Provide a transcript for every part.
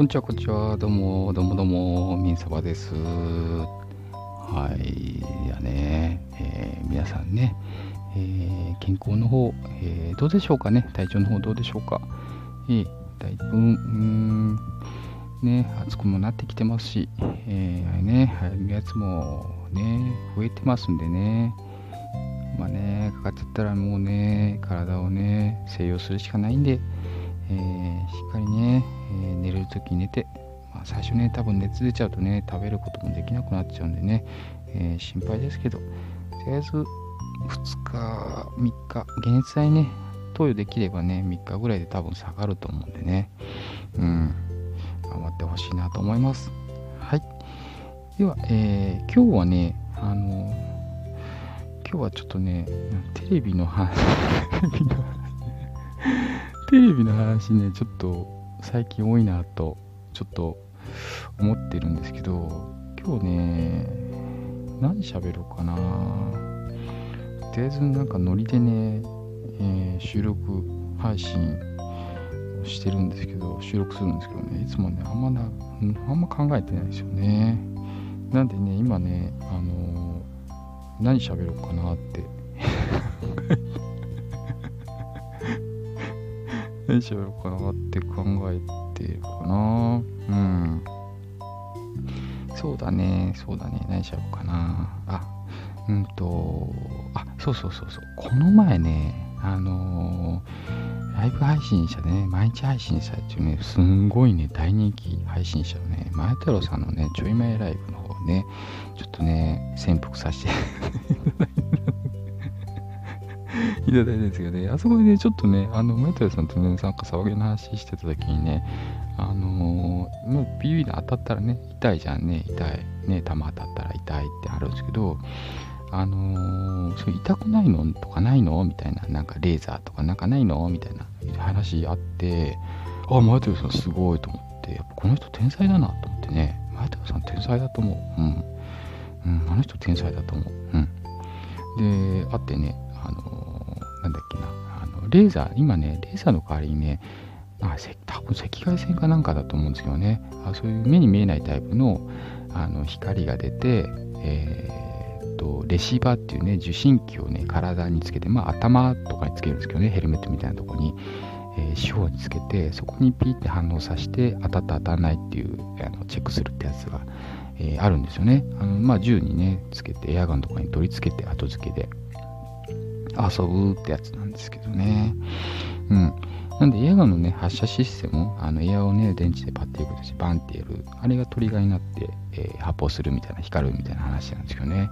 こんにちは、こんにちは。どうも、どうもどうも、みんさばです。はい、やね、えー、皆さんね、えー、健康の方、えー、どうでしょうかね、体調の方どうでしょうか？えー、だいぶ、うん、ね、暑くもなってきてますし、えー、ね、流行るやつもね、増えてますんでね、まあね、かかっちゃったらもうね、体をね、静養するしかないんで、えー、しっかりね、えー、寝るとき寝て、まあ、最初ね、多分熱出ちゃうとね、食べることもできなくなっちゃうんでね、えー、心配ですけど、とりあえず2日、3日、解熱剤ね、投与できればね、3日ぐらいで多分下がると思うんでね、うん、頑張ってほしいなと思います。はい。では、えー、今日はね、あの今日はちょっとね、テレビの話、テレビの話テレビの話ね、ちょっと最近多いなと、ちょっと思ってるんですけど、今日ね、何喋ろうかな。とりあえずなんかノリでね、えー、収録配信してるんですけど、収録するんですけどね、いつもね、あんまな、あんま考えてないですよね。なんでね、今ね、あのー、何喋ろうかなってしようかなって考えてるかな。うん。そうだね。そうだね。何しようかな。あうんとあそうそうそうそう。この前ねあのー、ライブ配信者でね、毎日配信されてるね、すんごいね、大人気配信者のね、前太郎さんのね、ちょい前ライブの方ね、ちょっとね、潜伏させて。いただい たんですけどね、あそこでね、ちょっとね、あの、メタルさんとね、なんか騒ぎの話してた時にね、あのー、もうビビで当たったらね、痛いじゃんね、痛い。ね、弾当たったら痛いってあるんですけど、あのー、それ痛くないのとかないの？みたいな、なんかレーザーとかなんかないの？みたいな話あって、あ、マイテルさんすごいと思って、やっぱこの人天才だなと思ってね、マイテルさん天才だと思う。うん。うん、あの人天才だと思う。うん。で、あってね、あのーなんだっけな、あのレーザー、今ね、レーザーの代わりにね、まあ、多分赤外線かなんかだと思うんですけどね、あそういう目に見えないタイプのあの光が出て、えー、とレシーバーっていうね、受信機をね、体につけて、まあ、頭とかにつけるんですけどね、ヘルメットみたいなところに、えー、四方につけて、そこにピーって反応させて、当たった当たらないっていうあのチェックするってやつが、えー、あるんですよね。あのまあ、銃にね、つけて、エアガンとかに取り付けて、後付けで。遊ぶってやつなんですけどね。うん。なんでエアガンのね、発射システム、あのエアをね、電池でパッていくとしてバンってやる、あれがトリガーになって、えー、発砲するみたいな、光るみたいな話なんですけどね。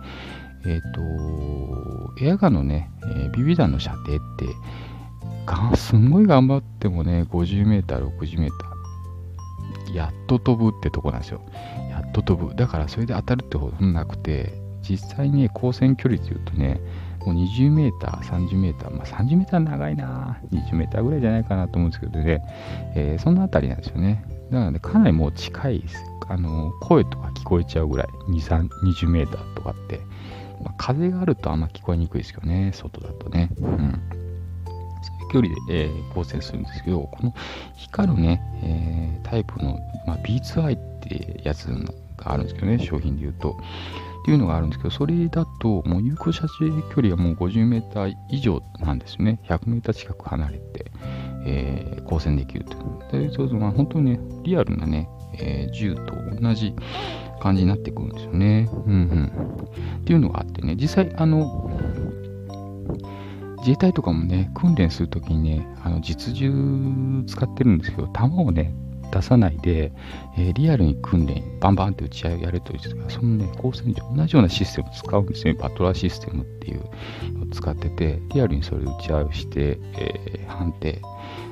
えっ、ー、と、エアガンのね、えー、ビビ弾の射程って、がすんごい頑張ってもね、50m、60m、やっと飛ぶってとこなんですよ。やっと飛ぶ。だからそれで当たるってほどなくて、実際に、ね、光線距離で言うとね、もう20メーター、30メーター、まあ30メーター長いな、20メーターぐらいじゃないかなと思うんですけどね、えー、そのあたりなんですよね。なので、かなりもう近いです。あの、声とか聞こえちゃうぐらい、2 20メーターとかって、まあ、風があるとあんま聞こえにくいですけどね、外だとね。うん。距離で、えー、光線するんですけど、この光るね、えー、タイプの、まあ、B2i ってやつがあるんですけどね、商品で言うと。っていうのがあるんですけど、それだと、もう有効射程距離はもう50メーター以上なんですね。100メーター近く離れて、えー、光線できると。で、そうすると、本当にね、リアルなね、えー、銃と同じ感じになってくるんですよね。うんうん。っていうのがあってね、実際、あの、自衛隊とかもね、訓練するときにね、あの実銃使ってるんですけど、弾をね、出さないで、えー、リアルに訓練、バンバンって打ち合いをやるというか、そのね、高専上同じようなシステムを使うんですね。バトラーシステムっていうのを使ってて、リアルにそれで打ち合いをして、えー、判定、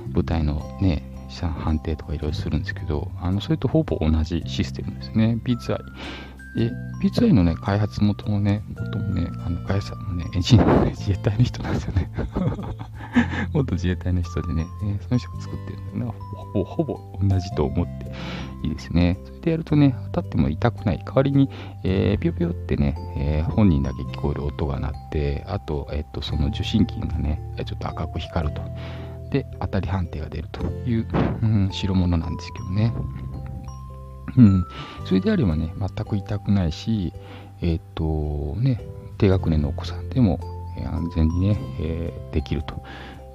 部隊のね、資産判定とかいろいろするんですけど、あのそれとほぼ同じシステムですね。b。で、P2i のね、開発元もね、元もね、あの開発者のね、エンジニアの、ね、自衛隊の人なんですよね。元自衛隊の人でね、えー、その人が作ってるんだよな。ほぼ、ほぼ同じと思っていいですね。それでやるとね、当たっても痛くない。代わりに、えー、ぴよぴよってね、えー、本人だけ聞こえる音が鳴って、あと、えっ、と、その受信機がね、ちょっと赤く光ると。で、当たり判定が出るという、うん、代物なんですけどね。うん。それであればね、全く痛くないし、えっ、と、ね、低学年のお子さんでも、安全にね、えー、できると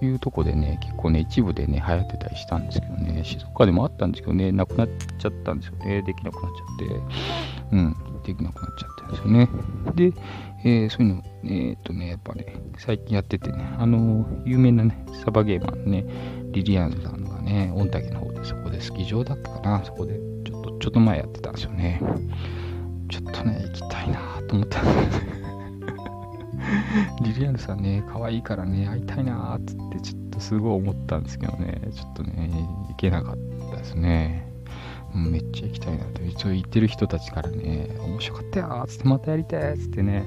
いうとこでね、結構ね、一部でね、流行ってたりしたんですけどね、静岡でもあったんですけどね、なくなっちゃったんですよね。できなくなっちゃって、うん、できなくなっちゃったんですよね。で、えー、そういうの、えー、っとね、やっぱね、最近やっててね、あの、有名なね、サバゲーマンね、リリアンさんがね、御嶽の方でそこでスキー場だったかな、そこでちょっと、ちょっと前やってたんですよね。ちょっとね、行きたいなと思ったんです リリアンさんね、可愛いからね、会いたいなーっつって、ちょっとすごい思ったんですけどね、ちょっとね、行けなかったですね。めっちゃ行きたいなと。一応言ってる人たちからね、面白かったよーっつって、またやりたいっつってね、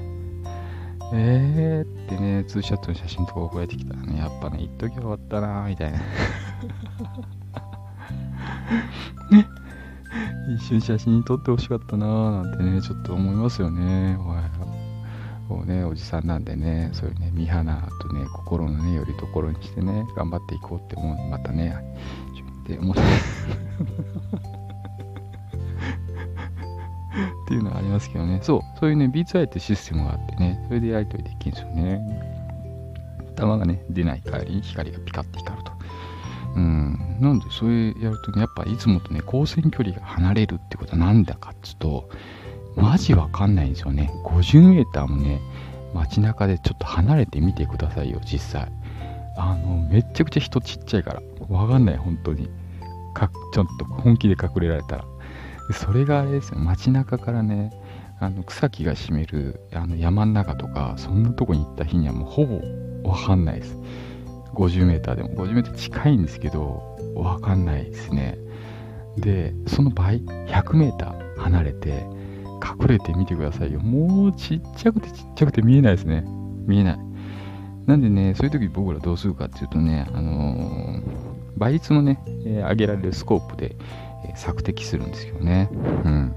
えーってね、ツーショットの写真とか送られてきたらね、やっぱね、言っときゃよかったなーみたいな。ね。一緒に写真撮ってほしかったなーなんてね、ちょっと思いますよね。こうね、おじさんなんでね、そういうね、見放とね、心のね、よりどころにしてね、頑張っていこうって思う、またね、って思って っていうのはありますけどね、そう、そういうね、ビーツアイってシステムがあってね、それでやり取りできるんですよね。弾がね、出ない代わりに光がピカッて光ると。うん、なんで、それやるとね、やっぱいつもとね、光線距離が離れるってことは何だかっつうと、マジわかんないんですよね。50メーターもね、街中でちょっと離れてみてくださいよ、実際。あの、めちゃくちゃ人ちっちゃいから。わかんない、本当に。かちょっと本気で隠れられたら。それがあれですよ、街中からね、あの草木が占めるあの山の中とか、そんなとこに行った日にはもうほぼわかんないです。50メーターでも。50メーター近いんですけど、わかんないですね。で、その倍、100メーター離れて、隠れてみてくださいよ。もうちっちゃくてちっちゃくて見えないですね。見えない。なんでね、そういう時僕らどうするかっていうとね、あのー、倍率のね、えー、上げられるスコープで、えー、索敵するんですよね。うん。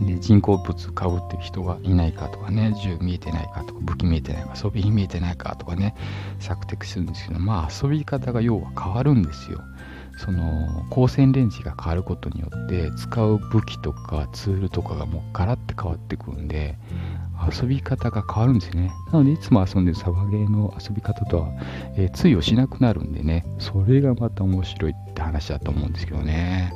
で、人工物買うっていう人がいないかとかね、銃見えてないかとか、武器見えてないか、装備品見えてないかとかね、索敵するんですけど、まあ遊び方が要は変わるんですよ。その光線レンジが変わることによって使う武器とかツールとかがもうガラッて変わってくるんで遊び方が変わるんですよね。なのでいつも遊んでるサバゲーの遊び方とは、えー、通用しなくなるんでねそれがまた面白いって話だと思うんですけどね。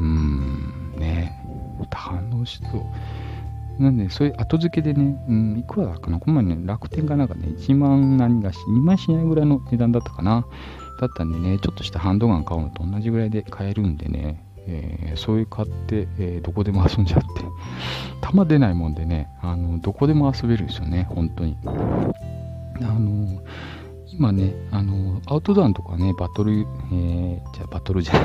うんね。楽しそうなんで、そういう後付けでね、うん、いくらだかな、この前ね、楽天かなんかね、1万何がし、2万しないぐらいの値段だったかな。だったんでね、ちょっとしたハンドガン買うのと同じぐらいで買えるんでね、えー、そういう買って、えー、どこでも遊んじゃって、弾出ないもんでね、あの、どこでも遊べるんですよね、本当に。あの今ね、あのアウトドアとかね、バトル、えー、じゃバトルじゃない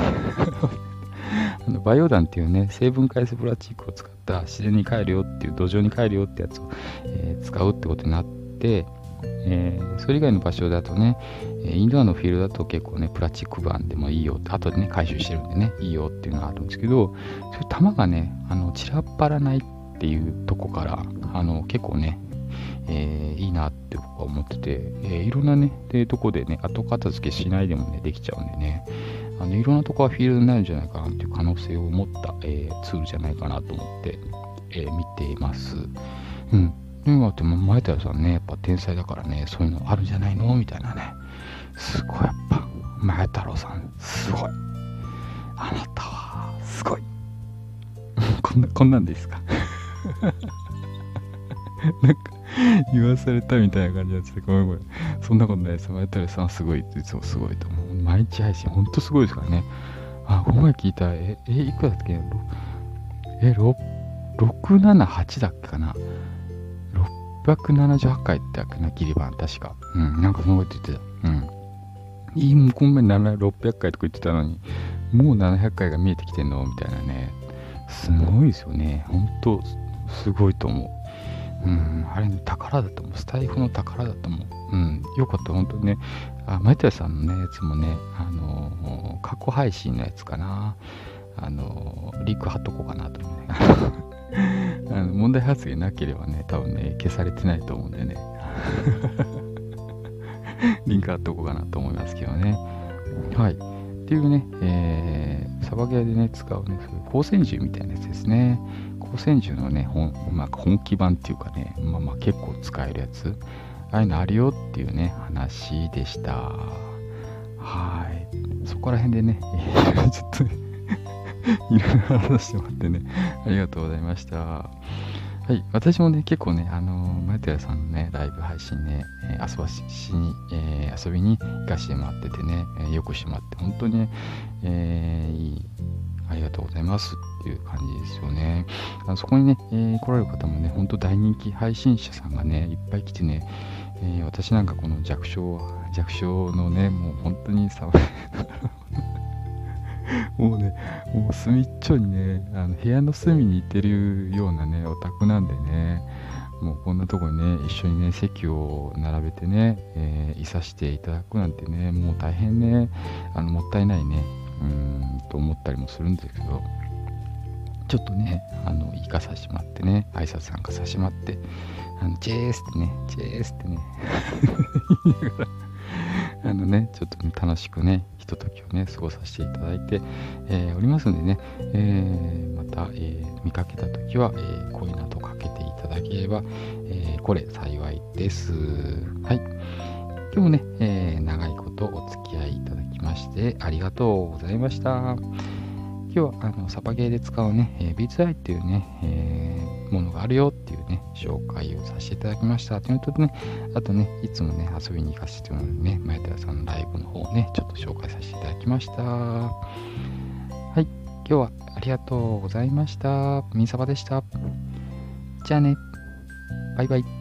あのバイオ弾っていうね、成分解性プラスチックを使った自然に帰るよっていう、土壌に帰るよってやつを、えー、使うってことになって、えー、それ以外の場所だとね、インドアのフィールドだと結構ね、プラスチック板でもいいよって、後でね、回収してるんでね、いいよっていうのがあるんですけど、そういう弾がね、あの散らっぱらないっていうとこから、あの結構ね、えー、いいなって僕は思ってて、えー、いろんなね、でとこでね、後片付けしないでもね、できちゃうんでね、あのいろんなとこがフィールドになるんじゃないかなっていう可能性を持った、えー、ツールじゃないかなと思って、え見ています。うん。今っても前田さんね、やっぱ天才だからね、そういうのあるんじゃないのみたいなね。すごい、やっぱ、前太郎さん、すごい。あなたは、すごい。こんな、こんなんですか？なんか、言わされたみたいな感じなんです、ごめんごめん。そんなことないです。前太郎さんすごいっていつもすごいと思う。毎日配信、ほんとすごいですからね。あ、この前聞いた、え、え、いくらだっけ？え、678だっけかな？678回ってあっけな、ギリバン、確か。うん、なんかそのこと言ってた。うん。いい、もうこの前600回とか言ってたのに、もう700回が見えてきてんの？みたいなね。すごいですよね。ほんと、すごいと思う。うん、あれ、ね、宝だと思う。スタイフの宝だと思う。うん、よかった、本当にね。あ、マイタさんのね、やつもね、あのー、過去配信のやつかな。あのー、リンク貼っとこうかなと思うね。あの問題発言なければね、多分ね、消されてないと思うんでね。リンク貼っとこうかなと思いますけどね。はい。っていうね、えーサバゲーでね、使うね、光線銃みたいなやつですね。光線銃のね、本まあ、本気版っていうかね、まあまあ結構使えるやつ。ああいうのあるよっていうね、話でした。はい。そこら辺でね、ちょっと いろいろ話してもらってね、ありがとうございました。はい、私もね、結構ね、あのー、マヤさんのね、ライブ配信ね、えー、遊ばしに、えー、遊びに行かしてもらっててね、えー、よくしてもらって、本当にね、えー、いい、ありがとうございますっていう感じですよね。あそこにね、えー、来られる方もね、本当大人気配信者さんがね、いっぱい来てね、えー、私なんかこの弱小、弱小のね、もう本当にさ、もうね、もう隅っちょにね、あの部屋の隅に行ってるようなね、お宅なんでね、もうこんなとこにね、一緒にね、席を並べてね、えー、いさしていただくなんてね、もう大変ね、あのもったいないね、うんと思ったりもするんですけど、ちょっとね、あの、行かさせてもらってね、挨拶参加させてもらって、あの、チェースってね、チェースってね、言いながら、あのね、ちょっとね、楽しくね、とときをね、過ごさせていただいて、えー、おりますんでね、えー、また、えー、見かけたときは、えー、こういうなとかけていただければ、え、これ幸いです。はい。今日もね、え、長いことお付き合いいただきましてありがとうございました。今日はあのサバゲーで使うね、えー、ビーツアイっていうね、えー、ものがあるよっていうね、紹介をさせていただきました。ということでね、あとね、いつもね、遊びに行かせてもらうね、前田さんのライブの方をね、ちょっと紹介させていただきました。はい、今日はありがとうございました。みさばでした。じゃあね、バイバイ。